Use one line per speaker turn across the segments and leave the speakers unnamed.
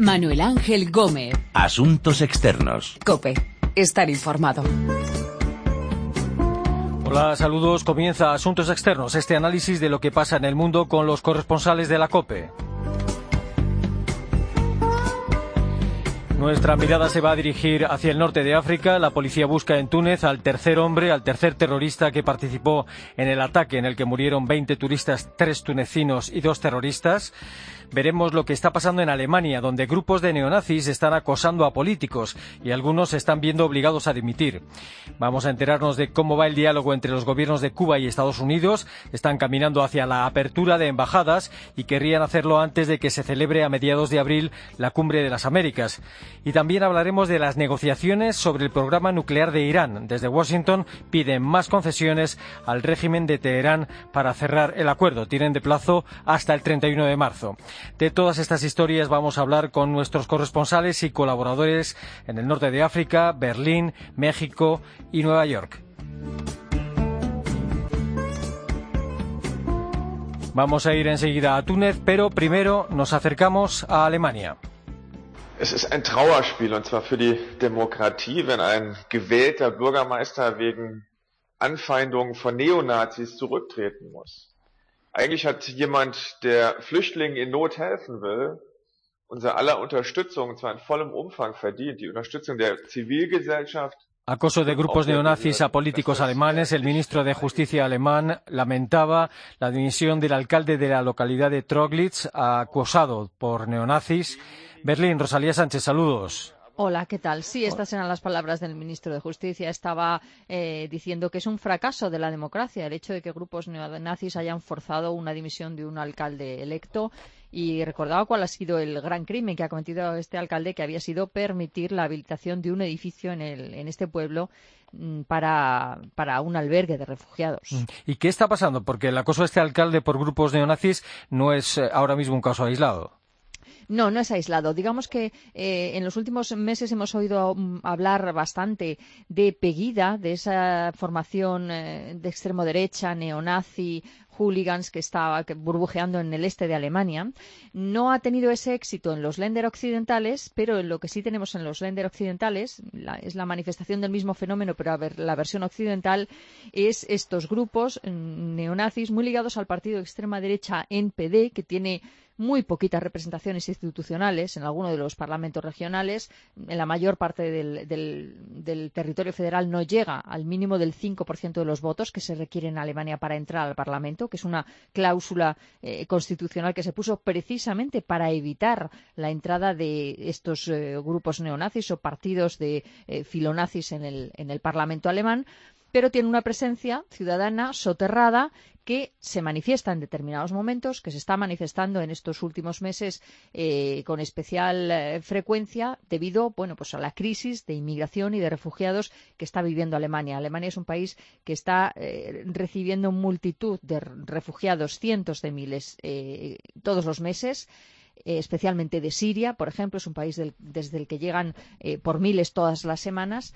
Manuel Ángel Gómez.
Asuntos externos.
Cope. Estar informado.
Hola, saludos. Comienza Asuntos Externos, este análisis de lo que pasa en el mundo con los corresponsales de la COPE. Nuestra mirada se va a dirigir hacia el norte de África. La policía busca en Túnez al tercer hombre, al tercer terrorista que participó en el ataque en el que murieron 20 turistas, tres tunecinos y dos terroristas veremos lo que está pasando en Alemania, donde grupos de neonazis están acosando a políticos y algunos se están viendo obligados a dimitir. Vamos a enterarnos de cómo va el diálogo entre los gobiernos de Cuba y Estados Unidos. Están caminando hacia la apertura de embajadas y querrían hacerlo antes de que se celebre a mediados de abril la Cumbre de las Américas. Y también hablaremos de las negociaciones sobre el programa nuclear de Irán. Desde Washington piden más concesiones al régimen de Teherán para cerrar el acuerdo. Tienen de plazo hasta el 31 de marzo. De todas estas historias vamos a hablar con nuestros corresponsales y colaboradores en el norte de África, Berlín, México y Nueva York. Vamos a ir enseguida a Túnez, pero primero nos acercamos a Alemania.
Es ist ein Trauerspiel, und zwar für die Demokratie, wenn ein gewählter Bürgermeister wegen Anfeindungen von Neonazis zurücktreten muss. Eigentlich hat jemand, der Flüchtlingen in Not helfen will, unser aller Unterstützung, und zwar in vollem Umfang verdient, die Unterstützung der Zivilgesellschaft.
Acoso de grupos neonazis a políticos alemanes. El ministro de Justicia alemán lamentaba la dimisión del alcalde de la localidad de Troglitz, acosado por neonazis. Berlín, Rosalía Sánchez, saludos.
Hola, ¿qué tal? Sí, estas eran las palabras del ministro de Justicia. Estaba eh, diciendo que es un fracaso de la democracia el hecho de que grupos neonazis hayan forzado una dimisión de un alcalde electo y recordaba cuál ha sido el gran crimen que ha cometido este alcalde, que había sido permitir la habilitación de un edificio en, en este pueblo mm, para, para, un albergue de refugiados. Mm.
¿Y qué está pasando? Porque el acoso de este alcalde por grupos neonazis no es eh, ahora mismo un caso aislado.
No, no es aislado. Digamos que eh, en los últimos meses hemos oído mm, hablar bastante de Pegida, de esa formación eh, de extremo derecha, neonazi, hooligans que estaba burbujeando en el este de Alemania. No ha tenido ese éxito en los Länder occidentales, pero lo que sí tenemos en los Länder occidentales es la manifestación del mismo fenómeno, pero a ver, la versión occidental es estos grupos mm, neonazis muy ligados al partido de extrema derecha NPD, que tiene muy poquitas representaciones institucionales en alguno de los parlamentos regionales. En la mayor parte del, territorio federal no llega al mínimo del 5% de los votos que se requiere en Alemania para entrar al Parlamento, que es una cláusula eh, constitucional que se puso precisamente para evitar la entrada de estos eh, grupos neonazis o partidos de eh, filonazis en el Parlamento alemán pero tiene una presencia ciudadana soterrada que se manifiesta en determinados momentos, que se está manifestando en estos últimos meses eh, con especial eh, frecuencia debido bueno, pues a la crisis de inmigración y de refugiados que está viviendo Alemania. Alemania es un país que está eh, recibiendo multitud de refugiados, cientos de miles, todos los meses. especialmente de Siria, por ejemplo, es un país desde el que llegan por miles todas las semanas.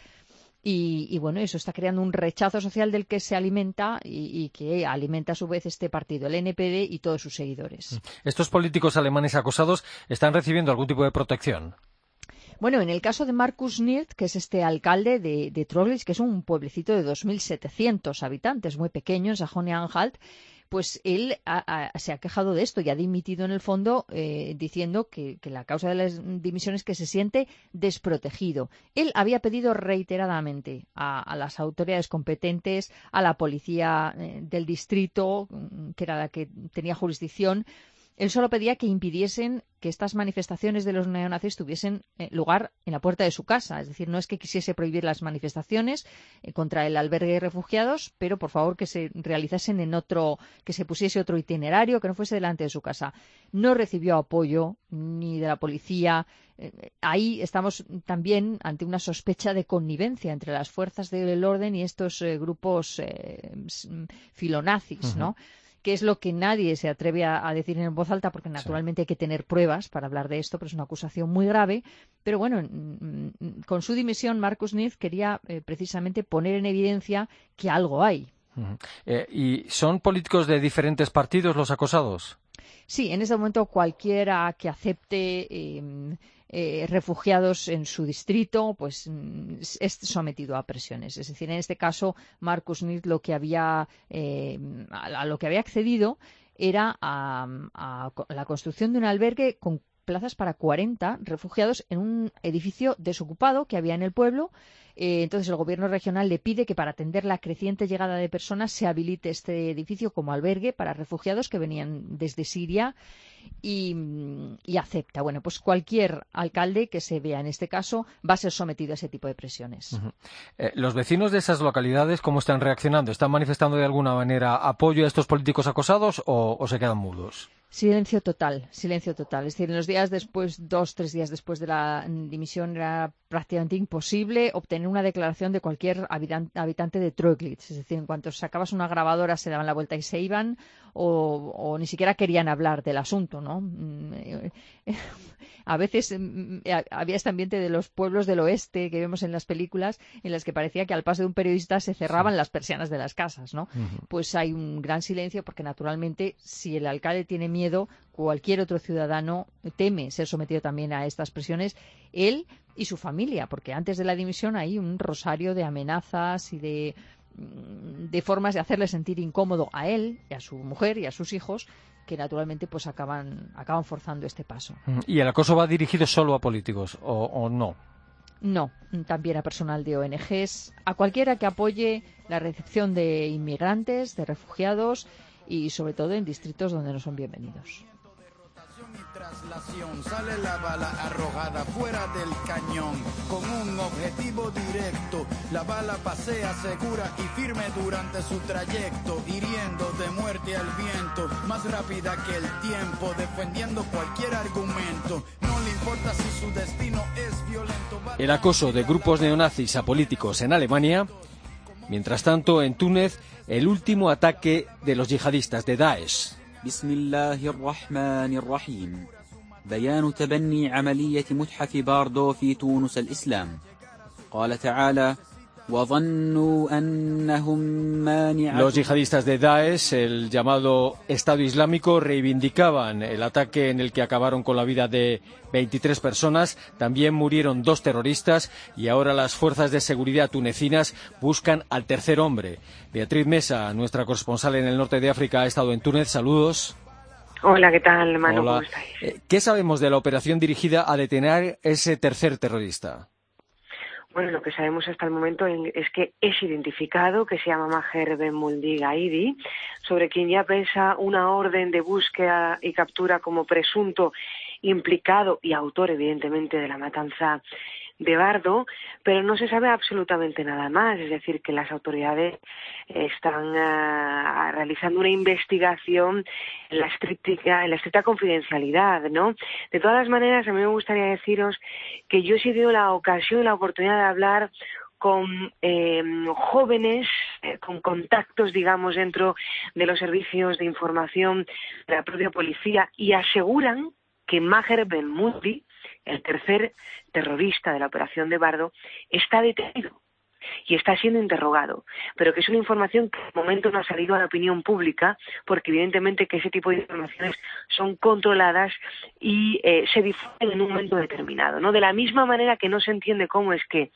Y, bueno, eso está creando un rechazo social del que se alimenta y, que alimenta a su vez este partido, el NPD y todos sus seguidores. Mm.
¿Estos políticos alemanes acosados están recibiendo algún tipo de protección?
Bueno, en el caso de Markus Nirt, que es este alcalde de, de que es un pueblecito de 2.700 habitantes, muy pequeño, en Sajonia-Anhalt, pues él se ha quejado de esto y ha dimitido en el fondo eh, diciendo que, la causa de las dimisiones es que se siente desprotegido. Él había pedido reiteradamente a, las autoridades competentes, a la policía eh, del distrito, que era la que tenía jurisdicción, él solo pedía que impidiesen que estas manifestaciones de los neonazis tuviesen eh, lugar en la puerta de su casa. Es decir, no es que quisiese prohibir las manifestaciones eh, contra el albergue de refugiados, pero por favor que se realizasen en otro, que se pusiese otro itinerario, que no fuese delante de su casa. No recibió apoyo ni de la policía. Eh, ahí estamos también ante una sospecha de connivencia entre las fuerzas del orden y estos grupos filonazis, ¿no? Que es lo que nadie se atreve a, decir en voz alta, porque naturalmente hay que tener pruebas para hablar de esto, pero es una acusación muy grave. Pero bueno, con su dimisión, Marcus Niz quería eh, precisamente poner en evidencia que algo hay.
Eh, ¿Y son políticos de diferentes partidos los acosados?
Sí, en este momento cualquiera que acepte em, eh, refugiados en su distrito, pues mm, es sometido a presiones. Es decir, en este caso, Marcus Nid lo que había, eh, a, lo que había accedido era a, la construcción de un albergue con plazas para 40 refugiados en un edificio desocupado que había en el pueblo. Eh, entonces el gobierno regional le pide que para atender la creciente llegada de personas se habilite este edificio como albergue para refugiados que venían desde Siria y, acepta. Bueno, pues cualquier alcalde que se vea en este caso va a ser sometido a ese tipo de presiones.
Eh, ¿Los vecinos de esas localidades cómo están reaccionando? ¿Están manifestando de alguna manera apoyo a estos políticos acosados o se quedan mudos?
Silencio total, silencio total. Es decir, en los días después, dos, tres días después de la dimisión, era prácticamente imposible obtener una declaración de cualquier habitante de Troglitz. Es decir, en cuanto sacabas una grabadora se daban la vuelta y se iban, o, ni siquiera querían hablar del asunto, ¿no? Mm, eh, a veces mm, eh, había este ambiente de los pueblos del oeste que vemos en las películas, en las que parecía que al paso de un periodista se cerraban las persianas de las casas, ¿no? Pues hay un gran silencio porque, naturalmente, si el alcalde tiene miedo, cualquier otro ciudadano teme ser sometido también a estas presiones. Él y su familia, porque antes de la dimisión hay un rosario de amenazas y de, mm, de formas de hacerle sentir incómodo a él y a su mujer y a sus hijos que naturalmente pues acaban, acaban forzando este paso.
¿Y el acoso va dirigido solo a políticos o, no?
No, también a personal de ONGs, a cualquiera que apoye la recepción de inmigrantes, de refugiados y sobre todo en distritos donde no son bienvenidos.
Sale la bala arrojada fuera del cañón con un objetivo directo. La bala pasea segura y firme durante su trayecto, hiriendo de muerte al viento, más rápida que el tiempo, defendiendo cualquier argumento. No le importa si su destino es violento.
El acoso de grupos neonazis a políticos en Alemania. Mientras tanto, en Túnez, el último ataque de los yihadistas de Daesh.
بيان تبني عملية متحف باردو في تونس الإسلام. قال تعالى Los
yihadistas de Daesh, el llamado Estado Islámico, reivindicaban el ataque en el que acabaron con la vida de 23 personas. También murieron dos terroristas y ahora las fuerzas de seguridad tunecinas buscan al tercer hombre. Beatriz Mesa, nuestra corresponsal en el norte de África, ha estado en Túnez. Saludos.
Hola, ¿qué tal, Manu?
¿Cómo estáis? Eh, ¿Qué sabemos de la operación dirigida a detener ese tercer terrorista?
Bueno, lo que sabemos hasta el momento es que es identificado, que se llama Maher Ben Muldi Gaidi, sobre quien ya pesa una orden de búsqueda y captura como presunto implicado y autor, evidentemente, de la matanza de Bardo, pero no se sabe absolutamente nada más. Es decir, que las autoridades están ah, realizando una investigación en la, estricta, en la estricta confidencialidad, ¿no? De todas las maneras, a mí me gustaría deciros que yo he sido la ocasión, la oportunidad de hablar con em, jóvenes, eh, con contactos, digamos, dentro de los servicios de información de la propia policía y aseguran que Maher Ben el tercer terrorista de la operación de Bardo, está detenido y está siendo interrogado, pero que es una información que de momento no ha salido a la opinión pública, porque evidentemente que ese tipo de informaciones son controladas y eh, se difunden en un momento determinado. ¿no? De la misma manera que no se entiende cómo es que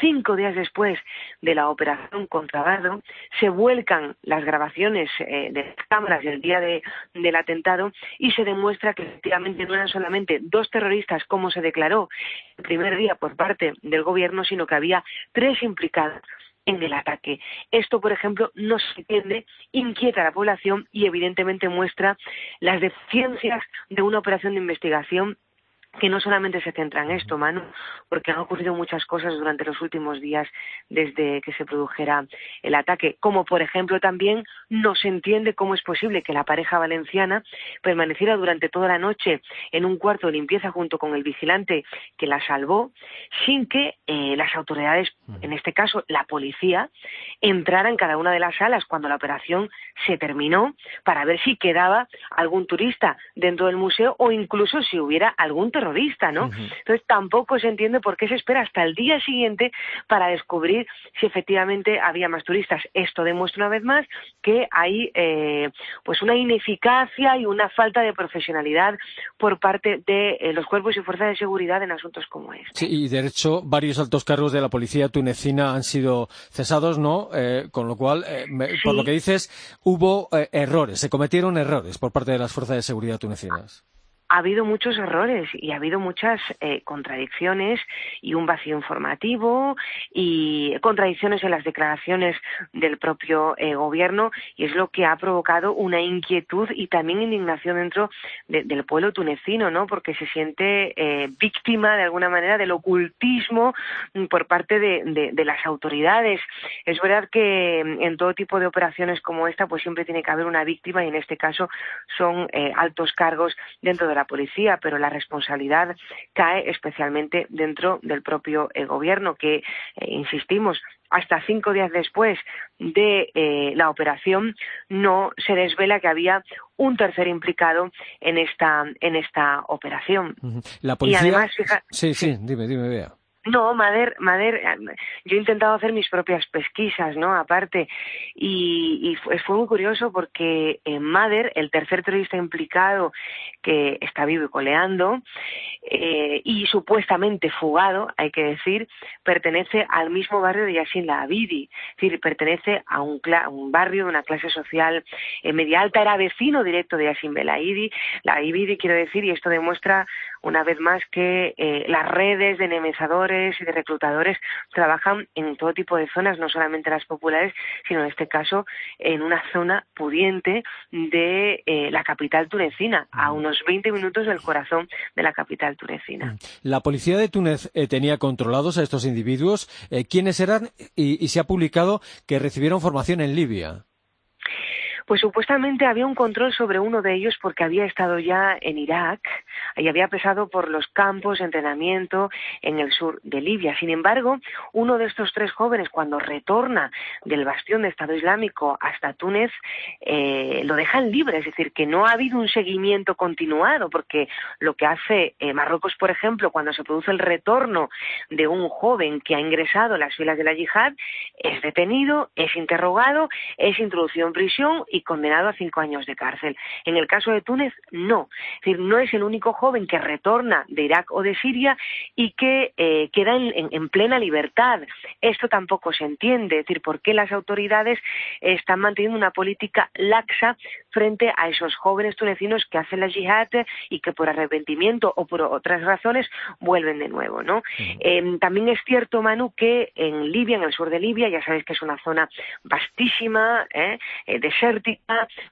cinco días después de la operación contra Bardo se vuelcan las grabaciones eh, de las cámaras del día del atentado y se demuestra que efectivamente no eran solamente dos terroristas como se declaró el primer día por parte del gobierno, sino que había tres implicados en el ataque. Esto, por ejemplo, no se entiende, inquieta a la población y evidentemente muestra las deficiencias de una operación de investigación que no solamente se centra en esto, Manu, porque han ocurrido muchas cosas durante los últimos días desde que se produjera el ataque, como por ejemplo también no se entiende cómo es posible que la pareja valenciana permaneciera durante toda la noche en un cuarto de limpieza junto con el vigilante que la salvó, sin que eh, las autoridades, en este caso la policía, entrara en cada una de las salas cuando la operación se terminó para ver si quedaba algún turista dentro del museo o incluso si hubiera algún terrorista terrorista, ¿no? Entonces tampoco se entiende por qué se espera hasta el día siguiente para descubrir si efectivamente había más turistas. Esto demuestra una vez más que hay eh, pues una ineficacia y una falta de profesionalidad por parte de eh, los cuerpos y fuerzas de seguridad en asuntos como este.
Sí, y de hecho varios altos cargos de la policía tunecina han sido cesados, ¿no? Eh, con lo cual, por lo que dices, hubo errores, se cometieron errores por parte de las fuerzas de seguridad tunecinas
ha habido muchos errores y ha habido muchas eh, contradicciones y un vacío informativo y contradicciones en las declaraciones del propio eh, gobierno y es lo que ha provocado una inquietud y también indignación dentro del pueblo tunecino, ¿no? Porque se siente eh, víctima de alguna manera del ocultismo por parte de, de, las autoridades. Es verdad que en todo tipo de operaciones como esta, pues siempre tiene que haber una víctima y en este caso son altos cargos dentro de la policía, pero la responsabilidad cae especialmente dentro del propio eh, gobierno, que, eh, insistimos, hasta cinco días después de eh, la operación no se desvela que había un tercer implicado en esta en esta operación.
La policía. Sí, sí, dime, dime, vea.
No, Mader, Mader, yo he intentado hacer mis propias pesquisas, ¿no? Aparte, y, fue, muy curioso porque en Mader, el tercer terrorista implicado que está vivo y coleando, eh, y supuestamente fugado, hay que decir, pertenece al mismo barrio de Yassin La Abidi, es decir, pertenece a un, barrio de una clase social eh, media alta, era vecino directo de Yassin Belaidi, La Abidi, quiero decir, y esto demuestra una vez más que eh, las redes de nemezadores y de reclutadores trabajan en todo tipo de zonas, no solamente las populares, sino en este caso en una zona pudiente de eh, la capital tunecina, a unos 20 minutos del corazón de la capital tunecina.
La policía de Túnez eh, tenía controlados a estos individuos. ¿Quiénes eran? y se ha publicado que recibieron formación en Libia.
Pues supuestamente había un control sobre uno de ellos porque había estado ya en Irak y había pasado por los campos de entrenamiento en el sur de Libia. Sin embargo, uno de estos tres jóvenes, cuando retorna del bastión de Estado Islámico hasta Túnez, eh, lo dejan libre, es decir, que no ha habido un seguimiento continuado, porque lo que hace eh, Marruecos, por ejemplo, cuando se produce el retorno de un joven que ha ingresado en las filas de la yihad, es detenido, es interrogado, es introducido en prisión y condenado a cinco años de cárcel. En el caso de Túnez, no. Es decir, no es el único joven que retorna de Irak o de Siria y que eh, queda en, plena libertad. Esto tampoco se entiende. Es decir, por qué las autoridades están manteniendo una política laxa frente a esos jóvenes tunecinos que hacen la yihad y que por arrepentimiento o por otras razones vuelven de nuevo, ¿no? Em, también es cierto, Manu, que en Libia, en el sur de Libia, ya sabéis que es una zona vastísima, ¿eh?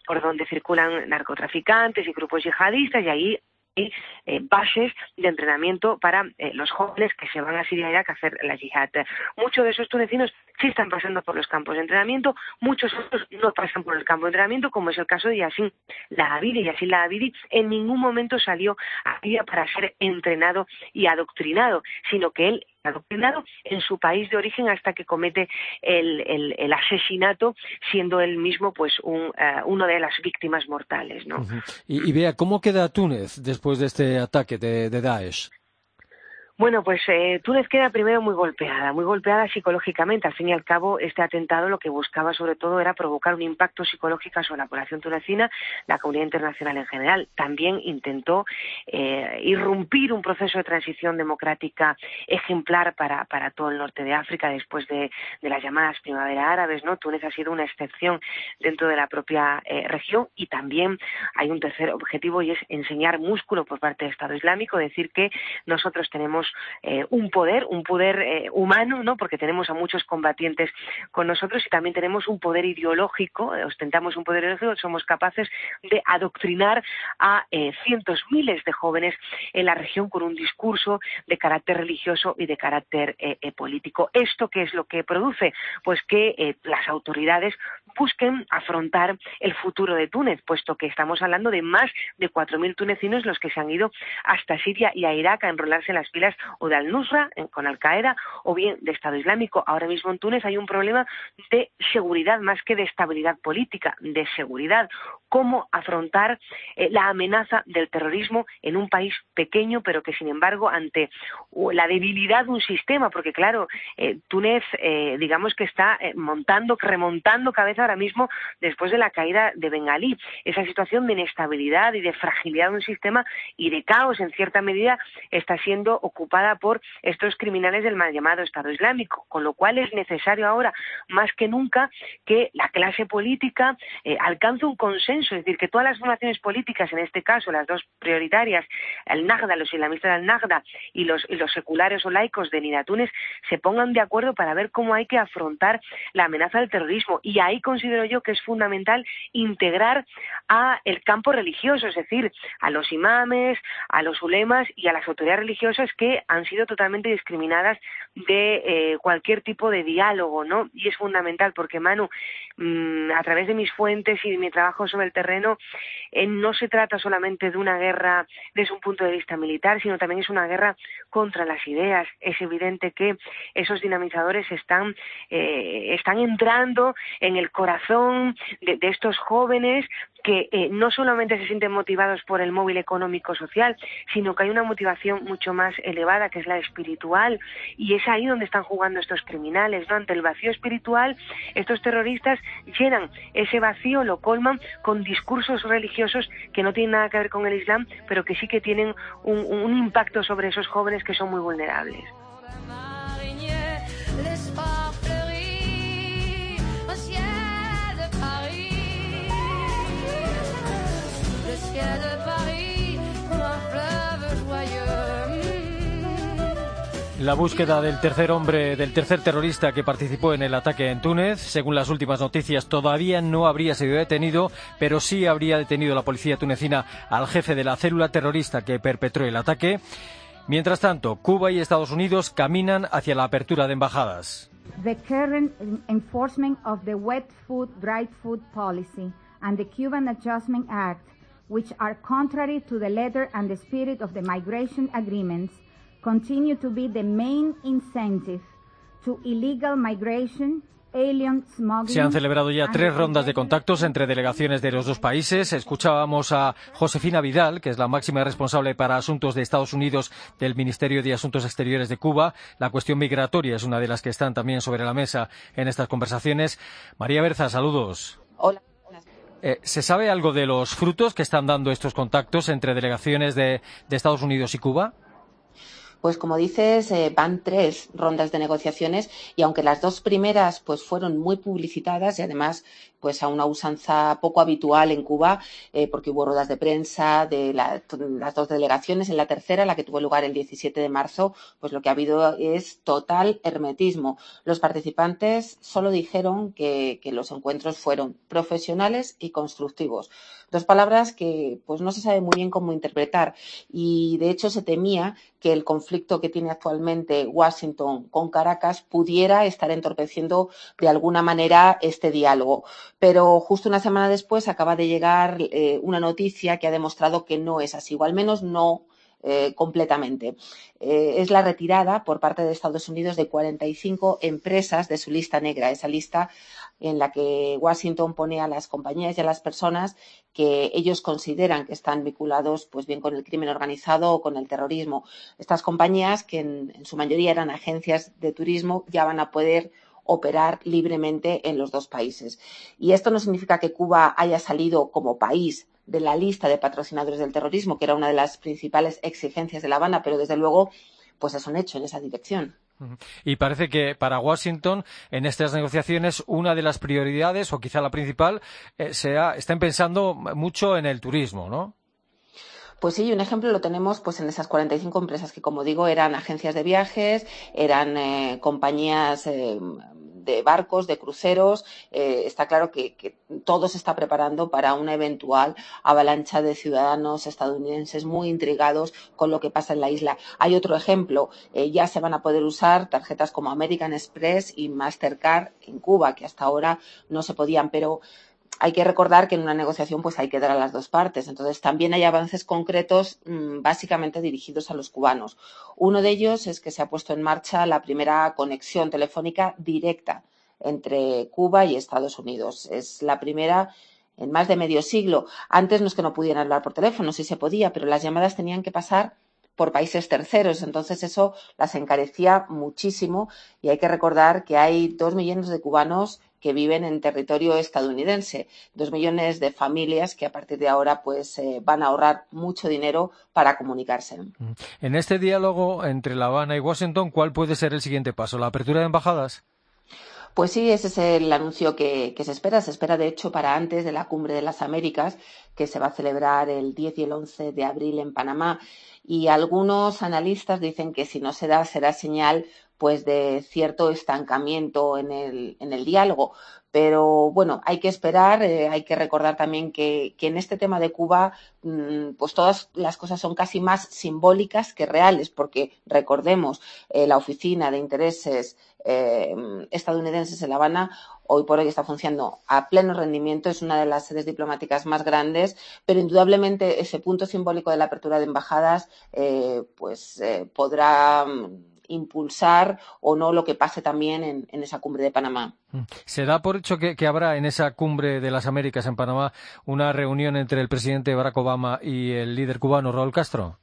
Por donde circulan narcotraficantes y grupos yihadistas, y ahí hay eh, bases de entrenamiento para eh, los jóvenes que se van a Siria y Irak a hacer la yihad. Muchos de esos tunecinos sí están pasando por los campos de entrenamiento, muchos otros no pasan por el campo de entrenamiento, como es el caso de Yassin Lahabidi. Yassin Lahabidi en ningún momento salió a Siria para ser entrenado y adoctrinado, sino que él adoctrinado en su país de origen hasta que comete el, asesinato, siendo él mismo pues un, eh, una de las víctimas mortales. ¿no?
y, vea, ¿cómo queda Túnez después de este ataque de Daesh?
Bueno, pues eh, Túnez queda primero muy golpeada, muy golpeada psicológicamente. Al fin y al cabo, este atentado lo que buscaba sobre todo era provocar un impacto psicológico sobre la población tunecina, la comunidad internacional en general. También intentó eh, irrumpir un proceso de transición democrática ejemplar para, todo el norte de África después de, las llamadas primavera árabes. ¿no? Túnez ha sido una excepción dentro de la propia eh, región y también hay un tercer objetivo y es enseñar músculo por parte del Estado Islámico, decir que nosotros tenemos eh, un poder, un poder eh, humano, ¿no? Porque tenemos a muchos combatientes con nosotros y también tenemos un poder ideológico, eh, ostentamos un poder ideológico, somos capaces de adoctrinar a cientos, miles de jóvenes en la región con un discurso de carácter religioso y de carácter político. ¿Esto qué es lo que produce? Pues que las autoridades busquen afrontar el futuro de Túnez, puesto que estamos hablando de más de 4.000 tunecinos los que se han ido hasta Siria y a Irak a enrolarse en las filas o de Al-Nusra con Al-Qaeda o bien de Estado Islámico. Ahora mismo en Túnez hay un problema de seguridad más que de estabilidad política, de seguridad. Cómo afrontar eh, la amenaza del terrorismo en un país pequeño, pero que sin embargo ante la debilidad de un sistema, porque claro, eh, Túnez, eh, digamos que está montando, remontando cabeza ahora mismo después de la caída de Bengalí. Esa situación de inestabilidad y de fragilidad de un sistema y de caos en cierta medida está siendo ocupada por estos criminales del mal llamado Estado Islámico, con lo cual es necesario ahora más que nunca que la clase política eh, alcance un consenso, es decir, que todas las formaciones políticas, en este caso las dos prioritarias, el Nagda, los islamistas del Nagda y los, y los seculares o laicos de Nidatunes, se pongan de acuerdo para ver cómo hay que afrontar la amenaza del terrorismo. Y ahí considero yo que es fundamental integrar a el campo religioso, es decir, a los imames, a los ulemas y a las autoridades religiosas que han sido totalmente discriminadas de eh, cualquier tipo de diálogo, ¿no? Y es fundamental porque, Manu, mm, a través de mis fuentes y de mi trabajo sobre el terreno, eh, no se trata solamente de una guerra desde un punto de vista militar, sino también es una guerra contra las ideas. Es evidente que esos dinamizadores están, eh, están entrando en el corazón de, estos jóvenes que eh, no solamente se sienten motivados por el móvil económico social, sino que hay una motivación mucho más elevada, que es la espiritual, y es ahí donde están jugando estos criminales, ¿no? Ante el vacío espiritual, estos terroristas llenan ese vacío, lo colman con discursos religiosos que no tienen nada que ver con el Islam, pero que sí que tienen un impacto sobre esos jóvenes que son muy vulnerables.
La búsqueda del tercer hombre, del tercer terrorista que participó en el ataque en Túnez, según las últimas noticias, todavía no habría sido detenido, pero sí habría detenido la policía tunecina al jefe de la célula terrorista que perpetró el ataque. Mientras tanto, Cuba y Estados Unidos caminan hacia la apertura de embajadas.
The current enforcement of the wet food, dry food policy and the Cuban Adjustment Act, which are contrary to the letter and the spirit of the migration agreements, continue to be the main incentive to illegal migration
se han celebrado ya tres rondas de contactos entre delegaciones de los dos países. Escuchábamos a Josefina Vidal, que es la máxima responsable para asuntos de Estados Unidos del Ministerio de Asuntos Exteriores de Cuba. La cuestión migratoria es una de las que están también sobre la mesa en estas conversaciones. María Berza, saludos.
Hola.
Eh, ¿Se sabe algo de los frutos que están dando estos contactos entre delegaciones de Estados Unidos y Cuba?
Pues como dices, eh, van tres rondas de negociaciones y aunque las dos primeras pues fueron muy publicitadas y además pues a una usanza poco habitual en Cuba, eh, porque hubo ruedas de prensa de las dos delegaciones. En la tercera, la que tuvo lugar el 17 de marzo, pues lo que ha habido es total hermetismo. Los participantes solo dijeron que, que los encuentros fueron profesionales y constructivos. Dos palabras que pues no se sabe muy bien cómo interpretar y de hecho se temía que el conflicto que tiene actualmente Washington con Caracas pudiera estar entorpeciendo de alguna manera este diálogo. Pero justo una semana después acaba de llegar eh, una noticia que ha demostrado que no es así, o al menos no eh, completamente. Eh, es la retirada por parte de Estados Unidos de 45 empresas de su lista negra, esa lista en la que Washington pone a las compañías y a las personas que ellos consideran que están vinculados pues bien con el crimen organizado o con el terrorismo. Estas compañías, que en, en su mayoría eran agencias de turismo, ya van a poder operar libremente en los dos países. Y esto no significa que Cuba haya salido como país de la lista de patrocinadores del terrorismo, que era una de las principales exigencias de La Habana, pero desde luego pues es un hecho en esa dirección.
Y parece que para Washington, en estas negociaciones, una de las prioridades, o quizá la principal, eh, sea, estén pensando mucho en el turismo, ¿no?
Pues sí, un ejemplo lo tenemos pues en esas 45 empresas que, como digo, eran agencias de viajes, eran eh, compañías eh, de barcos, de cruceros. Eh, está claro que, todo se está preparando para una eventual avalancha de ciudadanos estadounidenses muy intrigados con lo que pasa en la isla. Hay otro ejemplo. Eh, ya se van a poder usar tarjetas como American Express y Mastercard en Cuba, que hasta ahora no se podían, pero hay que recordar que en una negociación pues hay que dar a las dos partes. Entonces también hay avances concretos mmm, básicamente dirigidos a los cubanos. Uno de ellos es que se ha puesto en marcha la primera conexión telefónica directa entre Cuba y Estados Unidos. Es la primera en más de medio siglo. Antes no es que no pudieran hablar por teléfono, sí se podía, pero las llamadas tenían que pasar por países terceros. Entonces eso las encarecía muchísimo y hay que recordar que hay dos millones de cubanos que viven en territorio estadounidense, dos millones de familias que a partir de ahora pues eh, van a ahorrar mucho dinero para comunicarse.
En este diálogo entre La Habana y Washington, ¿cuál puede ser el siguiente paso? ¿La apertura de embajadas?
Pues sí, ese es el anuncio que, que, se espera. Se espera, de hecho, para antes de la Cumbre de las Américas, que se va a celebrar el 10 y el 11 de abril en Panamá. Y algunos analistas dicen que si no se da, será señal pues de cierto estancamiento en el, en el diálogo. Pero bueno, hay que esperar, eh, hay que recordar también que, que, en este tema de Cuba, mmm, pues todas las cosas son casi más simbólicas que reales, porque recordemos, eh, la Oficina de Intereses eh, estadounidenses en La Habana hoy por hoy está funcionando a pleno rendimiento, es una de las sedes diplomáticas más grandes, pero indudablemente ese punto simbólico de la apertura de embajadas eh, pues podrá impulsar o no lo que pase también en, en, esa cumbre de Panamá.
¿Se da por hecho que, que, habrá en esa cumbre de las Américas en Panamá una reunión entre el presidente Barack Obama y el líder cubano Raúl Castro?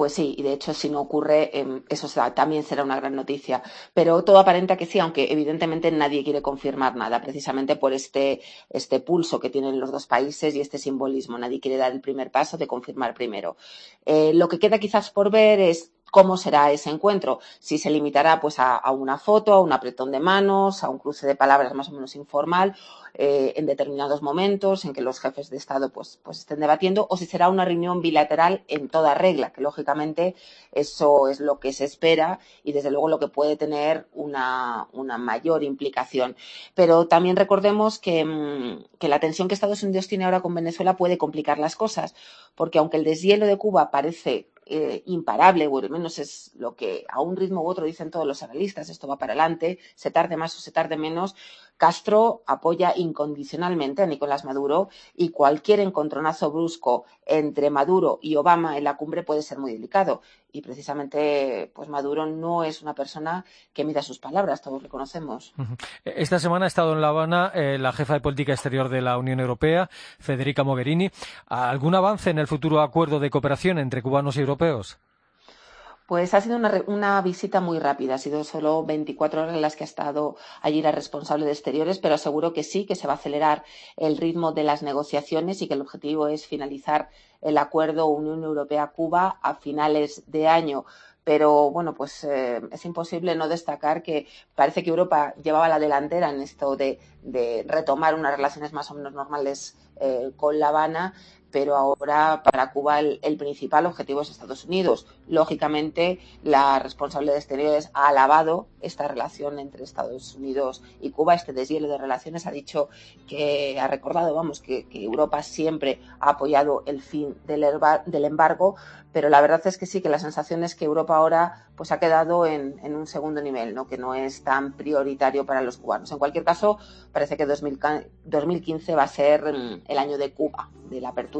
Pues sí, y de hecho si no ocurre, eh, eso será, también será una gran noticia. Pero todo aparenta que sí, aunque evidentemente nadie quiere confirmar nada, precisamente por este, este pulso que tienen los dos países y este simbolismo. Nadie quiere dar el primer paso de confirmar primero. Eh, lo que queda quizás por ver es cómo será ese encuentro. Si se limitará pues a, una foto, a un apretón de manos, a un cruce de palabras más o menos informal, eh, en determinados momentos en que los jefes de Estado pues, pues estén debatiendo, o si será una reunión bilateral en toda regla, que lógicamente eso es lo que se espera y desde luego lo que puede tener una, una mayor implicación. Pero también recordemos que, mm, que la tensión que Estados Unidos tiene ahora con Venezuela puede complicar las cosas, porque aunque el deshielo de Cuba parece eh, imparable, o al menos es lo que a un ritmo u otro dicen todos los analistas, esto va para adelante, se tarde más o se tarde menos, Castro apoya incondicionalmente a Nicolás Maduro y cualquier encontronazo brusco entre Maduro y Obama en la cumbre puede ser muy delicado. Y precisamente, pues Maduro no es una persona que mida sus palabras, todos lo conocemos.
Esta semana ha estado en La Habana eh, la jefa de política exterior de la Unión Europea, Federica Mogherini. ¿Algún avance en el futuro acuerdo de cooperación entre cubanos y europeos?
Pues ha sido una, una, visita muy rápida, ha sido solo 24 horas en las que ha estado allí la responsable de exteriores, pero aseguro que sí, que se va a acelerar el ritmo de las negociaciones y que el objetivo es finalizar el acuerdo Unión Europea-Cuba a finales de año. Pero bueno, pues eh, es imposible no destacar que parece que Europa llevaba la delantera en esto de, retomar unas relaciones más o menos normales eh, con La Habana, pero ahora para Cuba el, principal objetivo es Estados Unidos. Lógicamente, la responsable de exteriores ha alabado esta relación entre Estados Unidos y Cuba, este deshielo de relaciones, ha dicho que ha recordado, vamos, que, que Europa siempre ha apoyado el fin del, del, embargo, pero la verdad es que sí, que la sensación es que Europa ahora pues ha quedado en, en un segundo nivel, ¿no? que no es tan prioritario para los cubanos. En cualquier caso, parece que 2000, 2015 va a ser el año de Cuba, de la apertura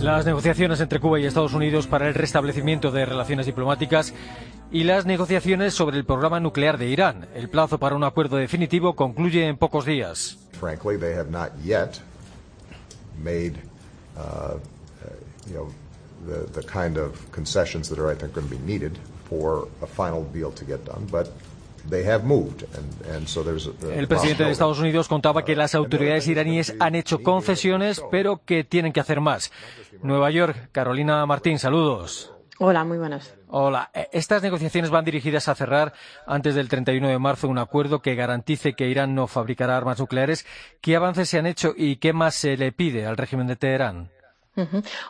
Las negociaciones entre Cuba y Estados Unidos para el restablecimiento de relaciones diplomáticas y las negociaciones sobre el programa nuclear de Irán. El plazo para un acuerdo definitivo concluye en pocos días.
Frankly, they have not yet made, uh, you know, the, the kind of concessions that are, I think, going to be needed for a final deal to get done. But
El presidente de Estados Unidos contaba que las autoridades iraníes han hecho concesiones, pero que tienen que hacer más. Nueva York, Carolina Martín, saludos.
Hola, muy buenas.
Hola. Eh, estas negociaciones van dirigidas a cerrar antes del 31 de marzo un acuerdo que garantice que Irán no fabricará armas nucleares. ¿Qué avances se han hecho y qué más se le pide al régimen de Teherán?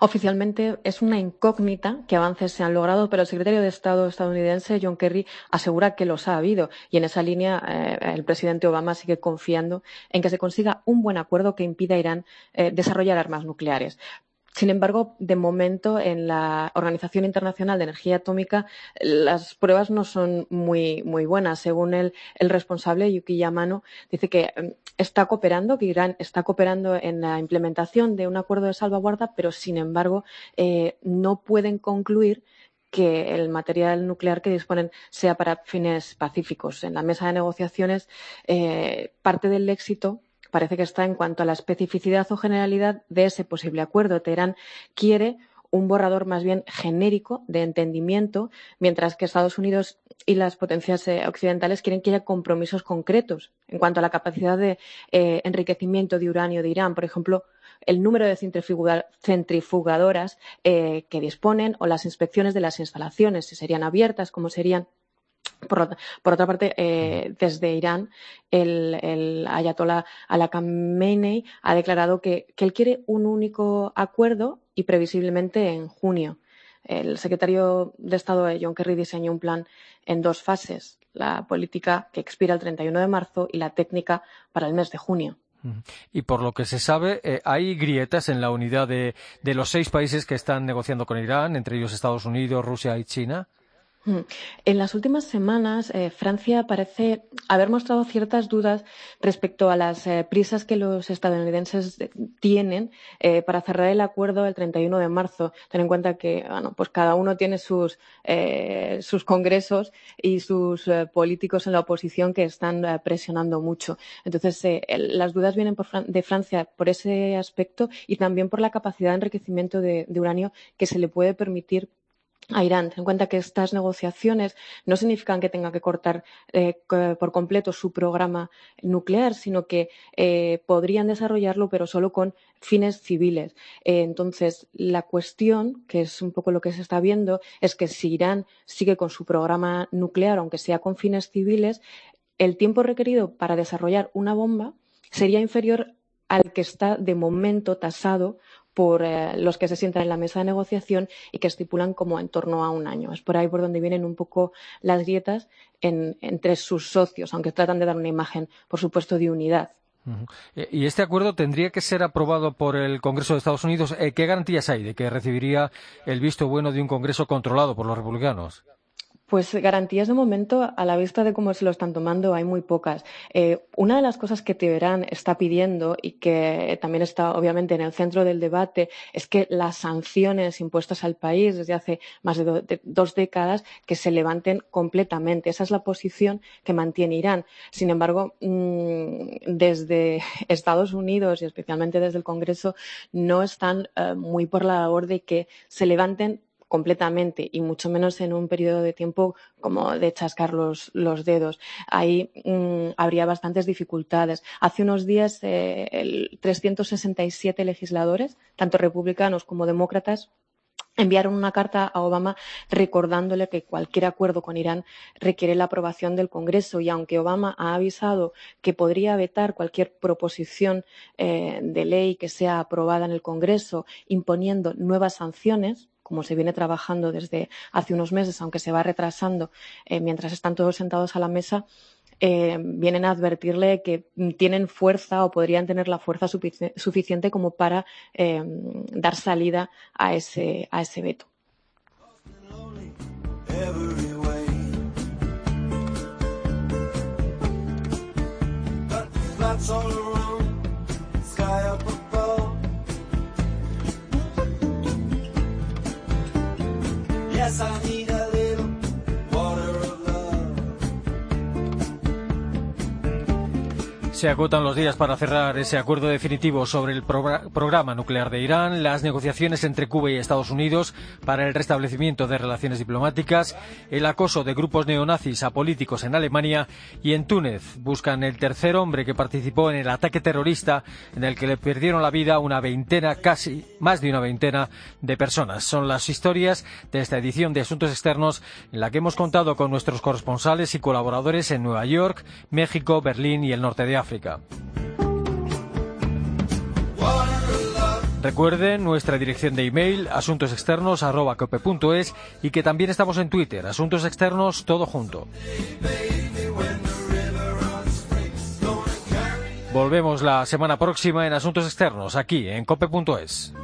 Oficialmente es una incógnita que avances se han logrado, pero el secretario de Estado estadounidense, John Kerry, asegura que los ha habido. Y en esa línea, eh, el presidente Obama sigue confiando en que se consiga un buen acuerdo que impida a Irán eh, desarrollar armas nucleares. Sin embargo, de momento, en la Organización Internacional de Energía Atómica, las pruebas no son muy, muy buenas. Según el, responsable, Yuki Yamano, dice que em, está cooperando, que Irán está cooperando en la implementación de un acuerdo de salvaguarda, pero, sin embargo, eh, no pueden concluir que el material nuclear que disponen sea para fines pacíficos. En la mesa de negociaciones, eh, parte del éxito parece que está en cuanto a la especificidad o generalidad de ese posible acuerdo. Teherán quiere un borrador más bien genérico de entendimiento, mientras que Estados Unidos y las potencias eh, occidentales quieren que haya compromisos concretos en cuanto a la capacidad de eh, enriquecimiento de uranio de Irán, por ejemplo, el número de centrifugadoras eh, que disponen o las inspecciones de las instalaciones, si serían abiertas, cómo serían por, otra parte, eh, desde Irán, el, el ayatollah al Khamenei ha declarado que, él quiere un único acuerdo y previsiblemente en junio. El secretario de Estado, John Kerry, diseñó un plan en dos fases, la política que expira el 31 de marzo y la técnica para el mes de junio.
Y por lo que se sabe, eh, hay grietas en la unidad de, de los seis países que están negociando con Irán, entre ellos Estados Unidos, Rusia y China.
Mm. En las últimas semanas, eh, Francia parece haber mostrado ciertas dudas respecto a las eh, prisas que los estadounidenses tienen eh, para cerrar el acuerdo el 31 de marzo. Ten en cuenta que bueno, pues cada uno tiene sus, sus congresos y sus políticos en la oposición que están presionando mucho. Entonces, las dudas vienen de Francia por ese aspecto y también por la capacidad de enriquecimiento de uranio que se le puede permitir a Irán. Ten en cuenta que estas negociaciones no significan que tenga que cortar eh, por completo su programa nuclear, sino que eh, podrían desarrollarlo, pero solo con fines civiles. Eh, entonces, la cuestión, que es un poco lo que se está viendo, es que si Irán sigue con su programa nuclear, aunque sea con fines civiles, el tiempo requerido para desarrollar una bomba sería inferior al que está de momento tasado por eh, los que se sientan en la mesa de negociación y que estipulan como en torno a un año. Es por ahí por donde vienen un poco las grietas entre sus socios, aunque tratan de dar una imagen, por supuesto, de unidad.
Eh, ¿Y este acuerdo tendría que ser aprobado por el Congreso de Estados Unidos? Eh, ¿Qué garantías hay de que recibiría el visto bueno de un Congreso controlado por los republicanos?
Pues garantías de momento, a la vista de cómo se lo están tomando, hay muy pocas. Eh, una de las cosas que Teherán está pidiendo y que también está obviamente en el centro del debate es que las sanciones impuestas al país desde hace más de, dos décadas que se levanten completamente. Esa es la posición que mantiene Irán. Sin embargo, mm, desde Estados Unidos y especialmente desde el Congreso no están eh, muy por la labor de que se levanten completamente y mucho menos en un periodo de tiempo como de chascar los, dedos. Ahí mm, habría bastantes dificultades. Hace unos días, eh, el 367 legisladores, tanto republicanos como demócratas, enviaron una carta a Obama recordándole que cualquier acuerdo con Irán requiere la aprobación del Congreso y aunque Obama ha avisado que podría vetar cualquier proposición eh, de ley que sea aprobada en el Congreso imponiendo nuevas sanciones, como se viene trabajando desde hace unos meses, aunque se va retrasando eh, mientras están todos sentados a la mesa, eh, vienen a advertirle que tienen fuerza o podrían tener la fuerza suficiente como para eh, dar salida a ese, a ese veto.
Se agotan los días para cerrar ese acuerdo definitivo sobre el programa nuclear de Irán, las negociaciones entre Cuba y Estados Unidos para el restablecimiento de relaciones diplomáticas, el acoso de grupos neonazis a políticos en Alemania y en Túnez. Buscan el tercer hombre que participó en el ataque terrorista en el que le perdieron la vida una veintena, casi más de una veintena de personas. Son las historias de esta edición de Asuntos Externos en la que hemos contado con nuestros corresponsales y colaboradores en Nueva York, México, Berlín y el norte de Recuerden nuestra dirección de email asuntosexternos@cope.es y que también estamos en Twitter, Asuntos Externos todo junto. Volvemos la semana próxima en Asuntos Externos aquí en cope.es.